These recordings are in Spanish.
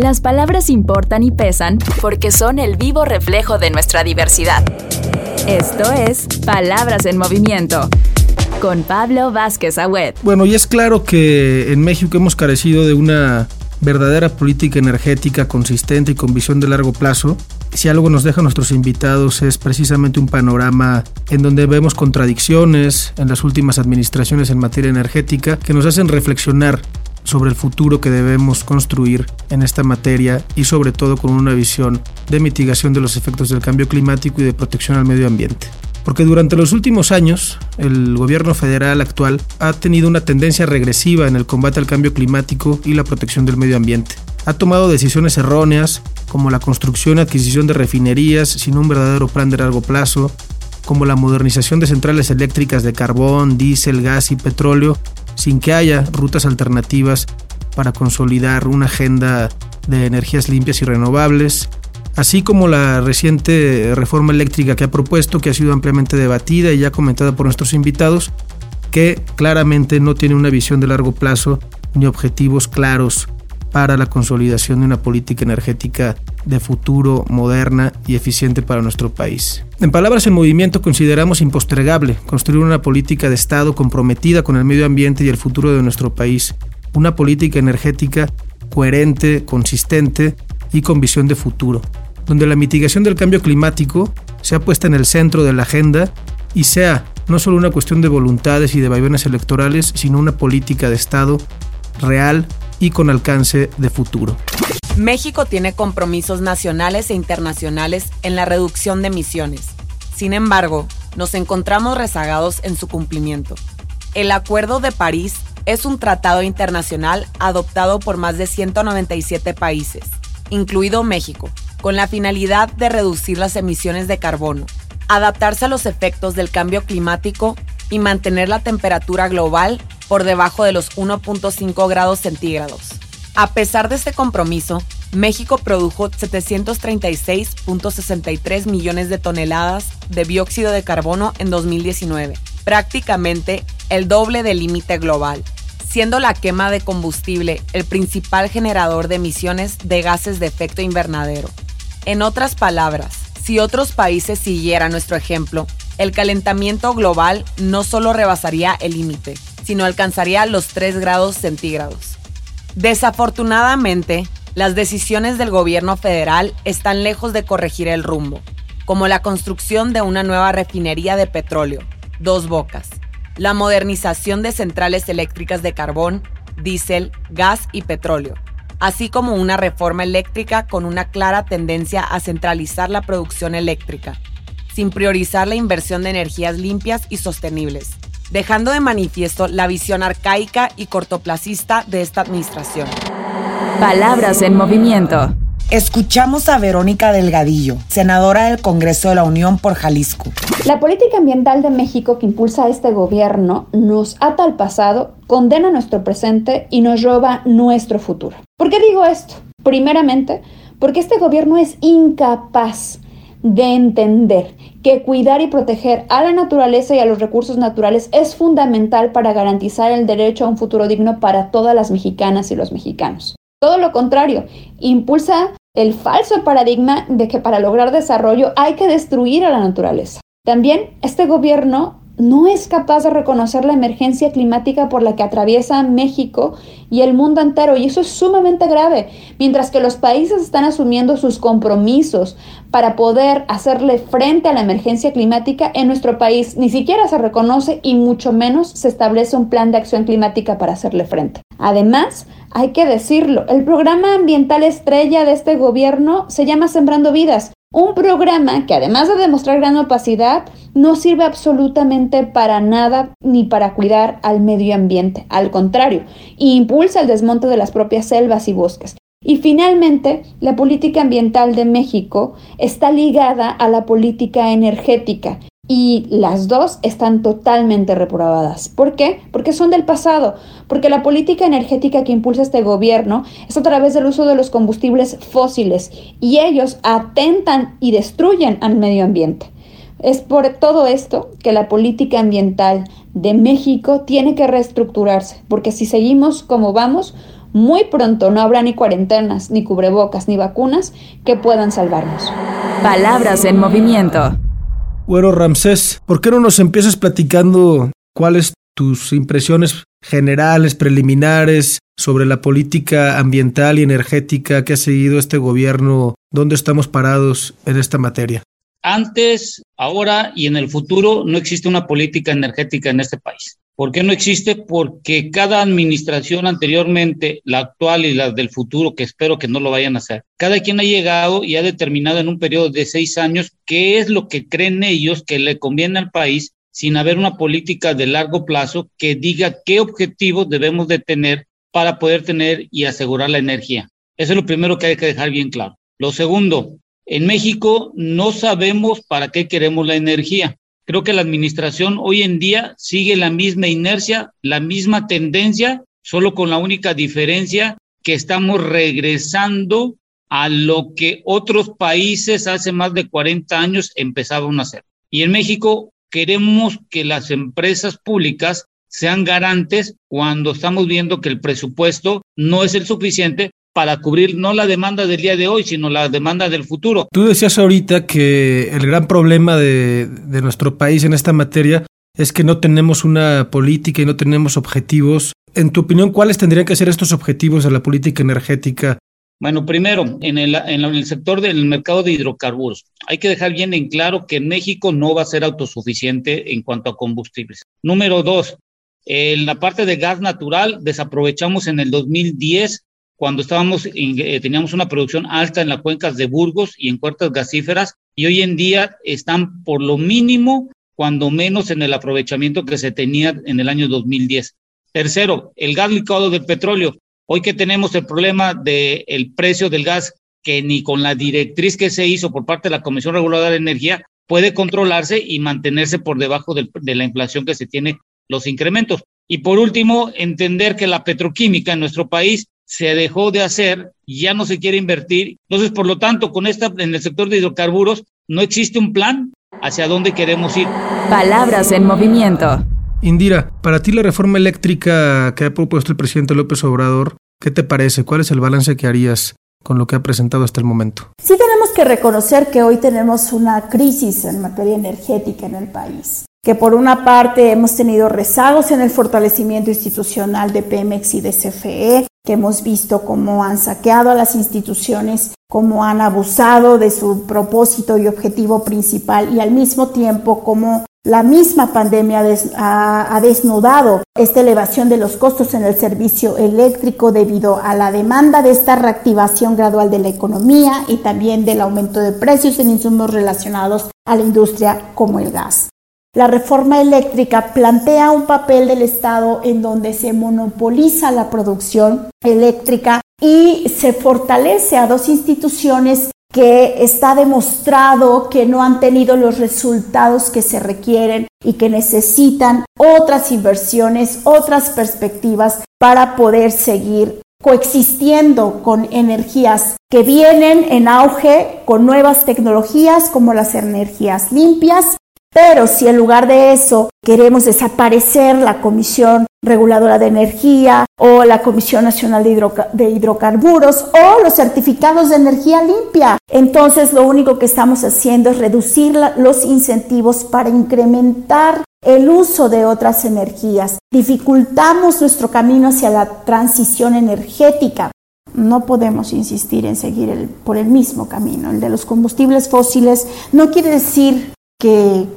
Las palabras importan y pesan porque son el vivo reflejo de nuestra diversidad. Esto es Palabras en Movimiento con Pablo Vázquez Agüed. Bueno, y es claro que en México hemos carecido de una verdadera política energética consistente y con visión de largo plazo. Si algo nos deja nuestros invitados es precisamente un panorama en donde vemos contradicciones en las últimas administraciones en materia energética que nos hacen reflexionar sobre el futuro que debemos construir en esta materia y sobre todo con una visión de mitigación de los efectos del cambio climático y de protección al medio ambiente. Porque durante los últimos años, el gobierno federal actual ha tenido una tendencia regresiva en el combate al cambio climático y la protección del medio ambiente. Ha tomado decisiones erróneas, como la construcción y adquisición de refinerías sin un verdadero plan de largo plazo, como la modernización de centrales eléctricas de carbón, diésel, gas y petróleo, sin que haya rutas alternativas para consolidar una agenda de energías limpias y renovables, así como la reciente reforma eléctrica que ha propuesto, que ha sido ampliamente debatida y ya comentada por nuestros invitados, que claramente no tiene una visión de largo plazo ni objetivos claros para la consolidación de una política energética de futuro, moderna y eficiente para nuestro país. En palabras en movimiento consideramos impostergable construir una política de Estado comprometida con el medio ambiente y el futuro de nuestro país, una política energética coherente, consistente y con visión de futuro, donde la mitigación del cambio climático sea puesta en el centro de la agenda y sea no solo una cuestión de voluntades y de vaivenes electorales, sino una política de Estado real y con alcance de futuro. México tiene compromisos nacionales e internacionales en la reducción de emisiones. Sin embargo, nos encontramos rezagados en su cumplimiento. El Acuerdo de París es un tratado internacional adoptado por más de 197 países, incluido México, con la finalidad de reducir las emisiones de carbono, adaptarse a los efectos del cambio climático y mantener la temperatura global por debajo de los 1.5 grados centígrados. A pesar de este compromiso, México produjo 736.63 millones de toneladas de dióxido de carbono en 2019, prácticamente el doble del límite global, siendo la quema de combustible el principal generador de emisiones de gases de efecto invernadero. En otras palabras, si otros países siguieran nuestro ejemplo, el calentamiento global no solo rebasaría el límite, sino alcanzaría los 3 grados centígrados. Desafortunadamente, las decisiones del gobierno federal están lejos de corregir el rumbo, como la construcción de una nueva refinería de petróleo, Dos Bocas, la modernización de centrales eléctricas de carbón, diésel, gas y petróleo, así como una reforma eléctrica con una clara tendencia a centralizar la producción eléctrica, sin priorizar la inversión de energías limpias y sostenibles dejando de manifiesto la visión arcaica y cortoplacista de esta administración. Palabras en movimiento. Escuchamos a Verónica Delgadillo, senadora del Congreso de la Unión por Jalisco. La política ambiental de México que impulsa este gobierno nos ata al pasado, condena nuestro presente y nos roba nuestro futuro. ¿Por qué digo esto? Primeramente, porque este gobierno es incapaz de entender que cuidar y proteger a la naturaleza y a los recursos naturales es fundamental para garantizar el derecho a un futuro digno para todas las mexicanas y los mexicanos. Todo lo contrario, impulsa el falso paradigma de que para lograr desarrollo hay que destruir a la naturaleza. También este gobierno no es capaz de reconocer la emergencia climática por la que atraviesa México y el mundo entero, y eso es sumamente grave. Mientras que los países están asumiendo sus compromisos para poder hacerle frente a la emergencia climática, en nuestro país ni siquiera se reconoce y mucho menos se establece un plan de acción climática para hacerle frente. Además, hay que decirlo, el programa ambiental estrella de este gobierno se llama Sembrando Vidas, un programa que además de demostrar gran opacidad, no sirve absolutamente para nada ni para cuidar al medio ambiente. Al contrario, impulsa el desmonte de las propias selvas y bosques. Y finalmente, la política ambiental de México está ligada a la política energética y las dos están totalmente reprobadas. ¿Por qué? Porque son del pasado, porque la política energética que impulsa este gobierno es a través del uso de los combustibles fósiles y ellos atentan y destruyen al medio ambiente. Es por todo esto que la política ambiental de México tiene que reestructurarse, porque si seguimos como vamos, Muy pronto no habrá ni cuarentenas, ni cubrebocas, ni vacunas que puedan salvarnos. Palabras en movimiento. Bueno, Ramsés, ¿por qué no nos empiezas platicando cuáles tus impresiones generales, preliminares sobre la política ambiental y energética que ha seguido este gobierno? ¿Dónde estamos parados en esta materia? Antes, ahora y en el futuro no existe una política energética en este país. ¿Por qué no existe? Porque cada administración anteriormente, la actual y la del futuro, que espero que no lo vayan a hacer, cada quien ha llegado y ha determinado en un periodo de seis años qué es lo que creen ellos que le conviene al país sin haber una política de largo plazo que diga qué objetivos debemos de tener para poder tener y asegurar la energía. Eso es lo primero que hay que dejar bien claro. Lo segundo, en México no sabemos para qué queremos la energía. Creo que la administración hoy en día sigue la misma inercia, la misma tendencia, solo con la única diferencia que estamos regresando a lo que otros países hace más de 40 años empezaban a hacer. Y en México queremos que las empresas públicas sean garantes cuando estamos viendo que el presupuesto no es el suficiente para cubrir no la demanda del día de hoy, sino la demanda del futuro. Tú decías ahorita que el gran problema de, de nuestro país en esta materia es que no tenemos una política y no tenemos objetivos. En tu opinión, ¿cuáles tendrían que ser estos objetivos de la política energética bueno, primero, en el, en el, sector del mercado de hidrocarburos, hay que dejar bien en claro que México no va a ser autosuficiente en cuanto a combustibles. Número dos, en la parte de gas natural, desaprovechamos en el 2010 cuando estábamos, eh, teníamos una producción alta en las cuencas de Burgos y en puertas gasíferas, y hoy en día están por lo mínimo, cuando menos en el aprovechamiento que se tenía en el año 2010. Tercero, el gas licuado del petróleo. Hoy que tenemos el problema del el precio del gas, que ni con la directriz que se hizo por parte de la Comisión Reguladora de Energía puede controlarse y mantenerse por debajo de la inflación que se tiene los incrementos. Y por último, entender que la petroquímica en nuestro país se dejó de hacer, ya no se quiere invertir. Entonces, por lo tanto, con esta en el sector de hidrocarburos no existe un plan hacia dónde queremos ir. Palabras en movimiento. Indira, para ti la reforma eléctrica que ha propuesto el presidente López Obrador, ¿qué te parece? ¿Cuál es el balance que harías con lo que ha presentado hasta el momento? Sí tenemos que reconocer que hoy tenemos una crisis en materia energética en el país que por una parte hemos tenido rezagos en el fortalecimiento institucional de Pemex y de CFE, que hemos visto cómo han saqueado a las instituciones, cómo han abusado de su propósito y objetivo principal y al mismo tiempo cómo la misma pandemia ha, desnudado esta elevación de los costos en el servicio eléctrico debido a la demanda de esta reactivación gradual de la economía y también del aumento de precios en insumos relacionados a la industria como el gas. La reforma eléctrica plantea un papel del Estado en donde se monopoliza la producción eléctrica y se fortalece a dos instituciones que está demostrado que no han tenido los resultados que se requieren y que necesitan otras inversiones, otras perspectivas para poder seguir coexistiendo con energías que vienen en auge con nuevas tecnologías como las energías limpias pero si en lugar de eso queremos desaparecer la Comisión Reguladora de Energía o la Comisión Nacional de, Hidrocarburos o los certificados de energía limpia, entonces lo único que estamos haciendo es reducir los incentivos para incrementar el uso de otras energías. Dificultamos nuestro camino hacia la transición energética. No podemos insistir en seguir por el mismo camino. El de los combustibles fósiles no quiere decir que,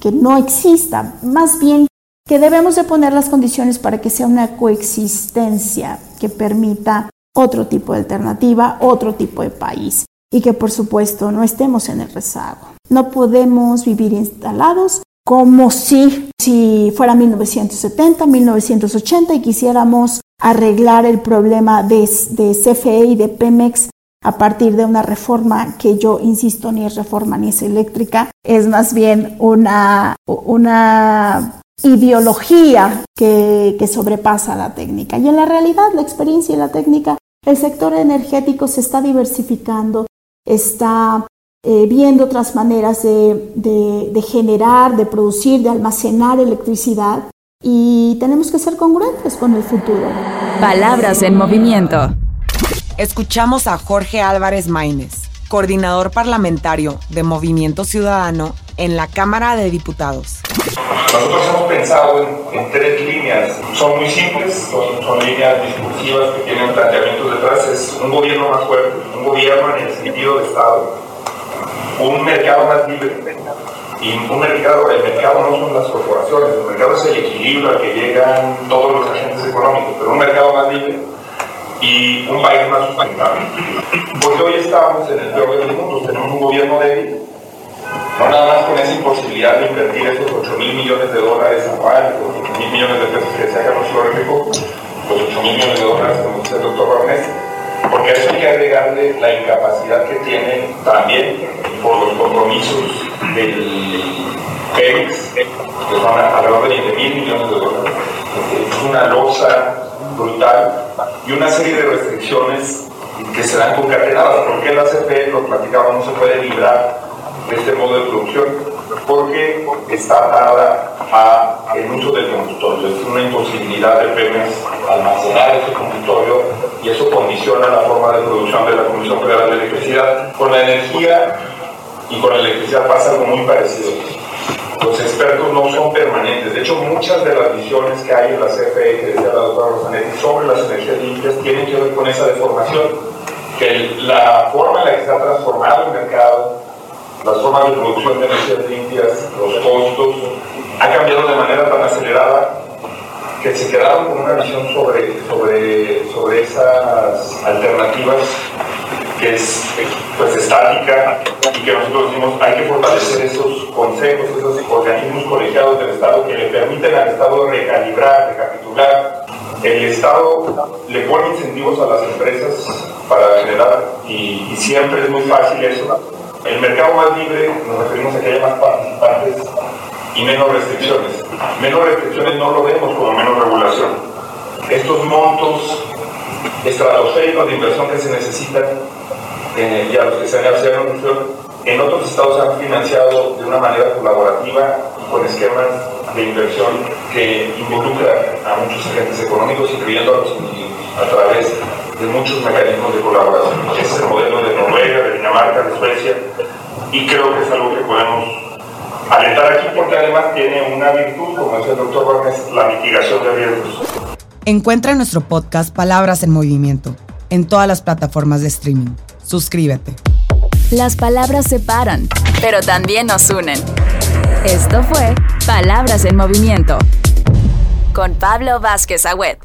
que no exista, más bien que debemos de poner las condiciones para que sea una coexistencia que permita otro tipo de alternativa, otro tipo de país y que por supuesto no estemos en el rezago. No podemos vivir instalados como si, si fuera 1970, 1980 y quisiéramos arreglar el problema de, de CFE y de Pemex a partir de una reforma que yo insisto ni es reforma ni es eléctrica, es más bien una, una ideología que, que sobrepasa la técnica. Y en la realidad, la experiencia y la técnica, el sector energético se está diversificando, está eh, viendo otras maneras de, de, de, generar, de producir, de almacenar electricidad y tenemos que ser congruentes con el futuro. Palabras en movimiento. Escuchamos a Jorge Álvarez Maínez, coordinador parlamentario de Movimiento Ciudadano en la Cámara de Diputados. Nosotros hemos pensado en, tres líneas, son muy simples, son, líneas discursivas que tienen planteamientos detrás, es un gobierno más fuerte, un gobierno en el sentido de Estado, un mercado más libre, y un mercado, el mercado no son las corporaciones, el mercado es el equilibrio al que llegan todos los agentes económicos, pero un mercado más libre y un país más sustentable. Porque hoy estamos en el peor de los tenemos un gobierno débil, no nada más con esa imposibilidad de invertir esos 8 mil millones de dólares anuales, los 8 mil millones de pesos que se hagan los Rico, los 8 mil millones de dólares, como dice el doctor Barnes, porque a eso hay que agregarle la incapacidad que tiene también por los compromisos del PEMEX, que son alrededor de 20 mil millones de dólares. Es una losa brutal y una serie de restricciones que se dan concatenadas. porque la CFE, lo platicaba, no se puede librar de este modo de producción? Porque está atada a el uso del combustorio. Es una imposibilidad de Pemex almacenar ese combustorio y eso condiciona la forma de producción de la Comisión Federal de Electricidad. Con la energía y con la electricidad pasa algo muy parecido. Los expertos no son permanentes. De hecho, muchas de las visiones que hay en la CFE, que decía la doctora Rosanetti, sobre las energías limpias, tienen que ver con esa deformación. Que la forma en la que se ha transformado el mercado, las formas de producción de energías limpias, los costos, ha cambiado de manera tan acelerada que se quedaron con una visión sobre, sobre, sobre esas alternativas que es pues estática y que nosotros decimos hay que fortalecer esos consejos, esos organismos colegiados del Estado que le permiten al Estado recalibrar, recapitular. El Estado le pone incentivos a las empresas para generar y, y siempre es muy fácil eso. El mercado más libre nos referimos a que haya más participantes y menos restricciones. Menos restricciones no lo vemos como menos regulación. Estos montos estratosféricos de inversión que se necesitan y a los que se han en otros estados han financiado de una manera colaborativa con esquemas de inversión que involucran a muchos agentes económicos, incluyendo a los a través de muchos mecanismos de colaboración. Ese es el modelo de Noruega, de Dinamarca, de Suecia, y creo que es algo que podemos alentar aquí porque además tiene una virtud, como dice el doctor Barnes, la mitigación de riesgos. Encuentra nuestro podcast Palabras en Movimiento en todas las plataformas de streaming. Suscríbete. Las palabras separan, pero también nos unen. Esto fue Palabras en Movimiento con Pablo Vázquez Agüed.